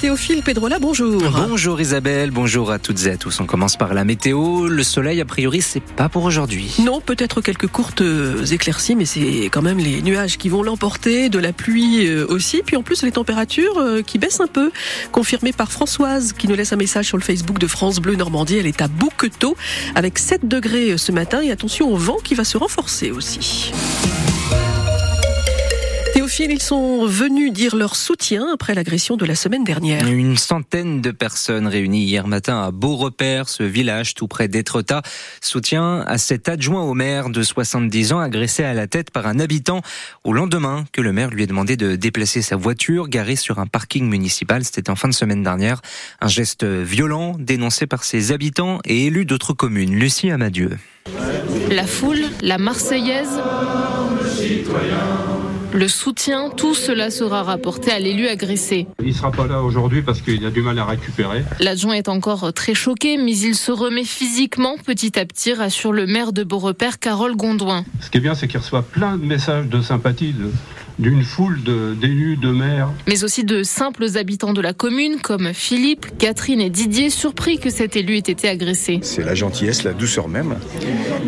Théophile Pedrola, bonjour. Bonjour Isabelle, bonjour à toutes et à tous. On commence par la météo. Le soleil, a priori, c'est pas pour aujourd'hui. Non, peut-être quelques courtes euh, éclaircies, mais c'est quand même les nuages qui vont l'emporter, de la pluie euh, aussi. Puis en plus, les températures euh, qui baissent un peu. Confirmé par Françoise, qui nous laisse un message sur le Facebook de France Bleu Normandie. Elle est à Bouquetot, avec 7 degrés ce matin. Et attention au vent qui va se renforcer aussi ils sont venus dire leur soutien après l'agression de la semaine dernière. Une centaine de personnes réunies hier matin à Beaurepaire, ce village tout près d'Étretat. Soutien à cet adjoint au maire de 70 ans agressé à la tête par un habitant au lendemain que le maire lui a demandé de déplacer sa voiture garée sur un parking municipal. C'était en fin de semaine dernière. Un geste violent dénoncé par ses habitants et élus d'autres communes. Lucie Amadieu. La foule, la Marseillaise le soutien, tout cela sera rapporté à l'élu agressé. Il ne sera pas là aujourd'hui parce qu'il a du mal à récupérer. L'adjoint est encore très choqué, mais il se remet physiquement petit à petit, rassure le maire de Beaurepaire, Carole Gondouin. Ce qui est bien, c'est qu'il reçoit plein de messages de sympathie de, d'une foule d'élus, de, maires. Mais aussi de simples habitants de la commune comme Philippe, Catherine et Didier, surpris que cet élu ait été agressé. C'est la gentillesse, la douceur même.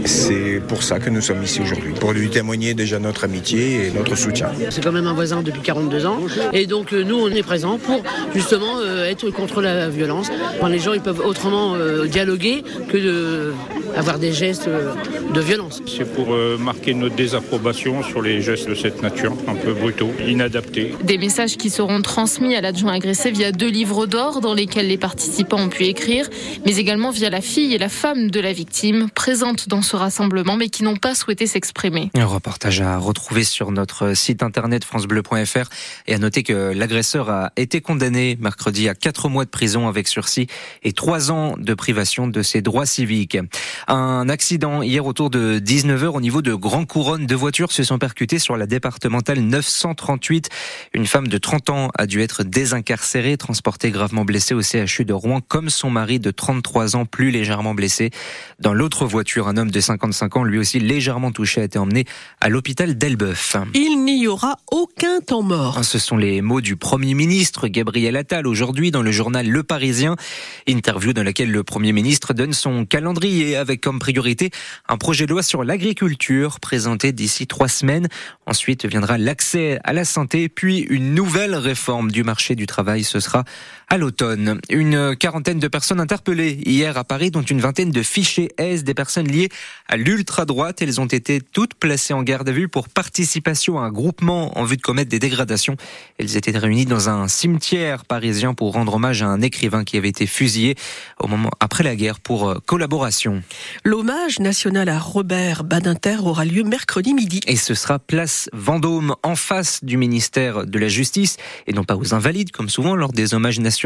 C'est pour ça que nous sommes ici aujourd'hui, pour lui témoigner déjà notre amitié et notre soutien. C'est quand même un voisin depuis 42 ans et donc euh, nous on est présents pour justement euh, être contre la violence. les gens ils peuvent autrement euh, dialoguer que de avoir des gestes de violence. C'est pour marquer notre désapprobation sur les gestes de cette nature peu brutaux, inadaptés. Des messages qui seront transmis à l'adjoint agressé via deux livres d'or dans lesquels les participants ont pu écrire, mais également via la fille et la femme de la victime présentes dans ce rassemblement mais qui n'ont pas souhaité s'exprimer. Un reportage à retrouver sur notre site internet francebleu.fr et à noter que l'agresseur a été condamné mercredi à quatre mois de prison avec sursis et trois ans de privation de ses droits civiques. Un accident hier autour de 19h au niveau de Grand Couronne. Deux voitures se sont percutées sur la départementale 938. Une femme de 30 ans a dû être désincarcérée, transportée gravement blessée au CHU de Rouen, comme son mari de 33 ans, plus légèrement blessé. Dans l'autre voiture, un homme de 55 ans, lui aussi légèrement touché, a été emmené à l'hôpital d'Elbeuf. Il n'y aura aucun temps mort. Ce sont les mots du Premier ministre Gabriel Attal aujourd'hui dans le journal Le Parisien. Interview dans laquelle le Premier ministre donne son calendrier avec comme priorité un projet de loi sur l'agriculture présenté d'ici trois semaines. Ensuite viendra l'accès accès à la santé, puis une nouvelle réforme du marché du travail. Ce sera à l'automne. Une quarantaine de personnes interpellées hier à Paris, dont une vingtaine de fichiers S, des personnes liées à l'ultra-droite. Elles ont été toutes placées en garde à vue pour participation à un groupement en vue de commettre des dégradations. Elles étaient réunies dans un cimetière parisien pour rendre hommage à un écrivain qui avait été fusillé au moment après la guerre pour euh, collaboration. L'hommage national à Robert Badinter aura lieu mercredi midi. Et ce sera place Vendôme en face du ministère de la Justice et non pas aux invalides comme souvent lors des hommages nationaux.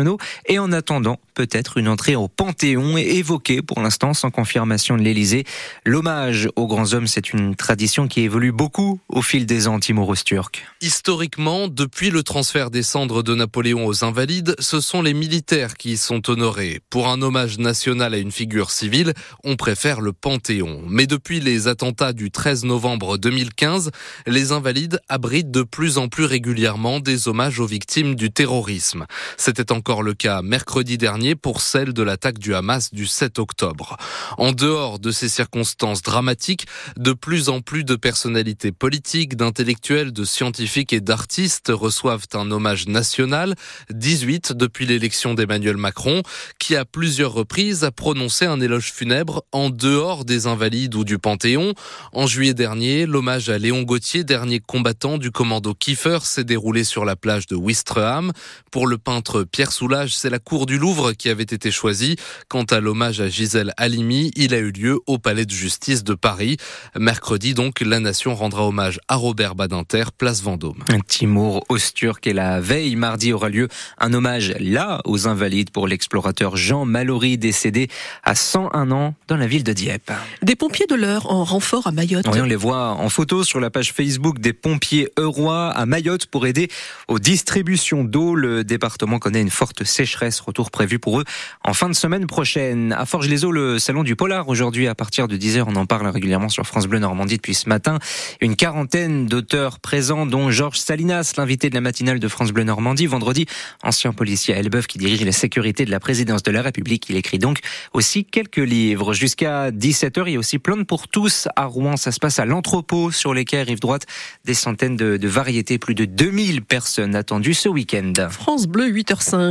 Et en attendant, peut-être une entrée au Panthéon est évoquée pour l'instant sans confirmation de l'Élysée. L'hommage aux grands hommes, c'est une tradition qui évolue beaucoup au fil des ans, Timor turc. Historiquement, depuis le transfert des cendres de Napoléon aux invalides, ce sont les militaires qui y sont honorés. Pour un hommage national à une figure civile, on préfère le Panthéon. Mais depuis les attentats du 13 novembre 2015, les invalides abrite de plus en plus régulièrement des hommages aux victimes du terrorisme. C'était encore le cas mercredi dernier pour celle de l'attaque du Hamas du 7 octobre. En dehors de ces circonstances dramatiques, de plus en plus de personnalités politiques, d'intellectuels, de scientifiques et d'artistes reçoivent un hommage national, 18 depuis l'élection d'Emmanuel Macron, qui à plusieurs reprises a prononcé un éloge funèbre en dehors des invalides ou du Panthéon. En juillet dernier, l'hommage à Léon Gauthier, dernier combattant du commando Kiefer s'est déroulé sur la plage de Wistreham. Pour le peintre Pierre Soulages, c'est la cour du Louvre qui avait été choisie. Quant à l'hommage à Gisèle Halimi, il a eu lieu au Palais de justice de Paris. Mercredi, donc, la nation rendra hommage à Robert Badinter, place Vendôme. Timur Osturk et la veille, mardi, aura lieu un hommage là aux invalides pour l'explorateur Jean Mallory décédé à 101 ans dans la ville de Dieppe. Des pompiers de l'heure en renfort à Mayotte. on les voit en photo sur la page Facebook des pompiers eurois à Mayotte pour aider aux distributions d'eau. Le département connaît une forte sécheresse. Retour prévu pour eux en fin de semaine prochaine. À Forges-les-Eaux, le salon du polar aujourd'hui à partir de 10h. On en parle régulièrement sur France Bleu Normandie depuis ce matin. Une quarantaine d'auteurs présents, dont Georges Salinas, l'invité de la matinale de France Bleu Normandie. Vendredi, ancien policier à Elbeuf qui dirige la sécurité de la présidence de la République. Il écrit donc aussi quelques livres. Jusqu'à 17h, il y a aussi plein pour tous à Rouen. Ça se passe à l'entrepôt sur les quais rive droite. Des centaines de, de variétés, plus de 2000 personnes attendues ce week-end. France Bleu 8h05.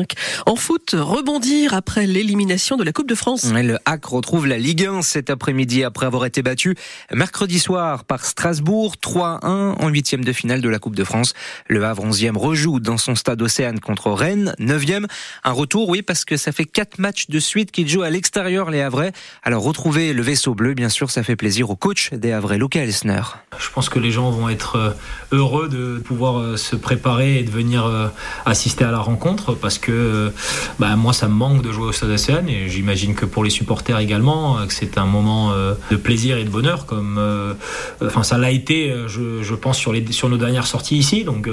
En foot, rebondir après l'élimination de la Coupe de France. Le HAC retrouve la Ligue 1 cet après-midi après avoir été battu mercredi soir par Strasbourg 3-1 en huitième de finale de la Coupe de France. Le Havre 11e rejoue dans son stade Océane contre Rennes. 9e, un retour, oui, parce que ça fait quatre matchs de suite qu'il joue à l'extérieur, les Havrais. Alors retrouver le vaisseau bleu, bien sûr, ça fait plaisir au coach des Havrais, Luca Elsner. Je pense que les gens vont être euh, heureux de pouvoir euh, se préparer et de venir euh, assister à la rencontre parce que bah, moi, ça me manque de jouer au stade et j'imagine que pour les supporters également, que c'est un moment de plaisir et de bonheur comme enfin ça l'a été je, je, pense sur les sur nos dernières sorties ici. Donc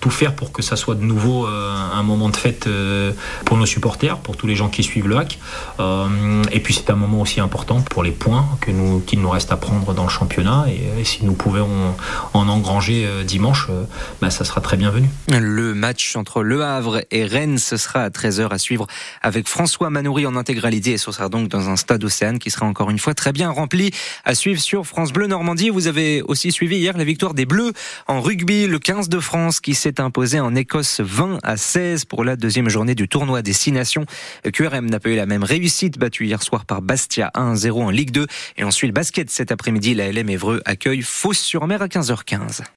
tout faire pour que ça soit de nouveau euh, un moment de fête euh, pour nos supporters, pour tous les gens qui suivent le hack. Euh, et puis c'est un moment aussi important pour les points que nous, qu'il nous reste à prendre dans le championnat. Et, si nous pouvons en, engranger dimanche, bah, ça sera très bienvenu. Le match entre Le Havre et Rennes, ce sera à 13h à suivre avec François Manoury en intégralité. Et ce sera donc dans un stade Océane qui sera encore une fois très bien rempli. À suivre sur France Bleu Normandie. Vous avez aussi suivi hier la victoire des Bleus en rugby, le 15 de France qui s'est imposé en Écosse 20 à 16 pour la deuxième journée du tournoi des Six Nations. QRM n'a pas eu la même réussite, battu hier soir par Bastia 1-0 en Ligue 2. Et ensuite le basket cet après-midi, la LM Évreux accueille Fos-sur-Mer à 15h15.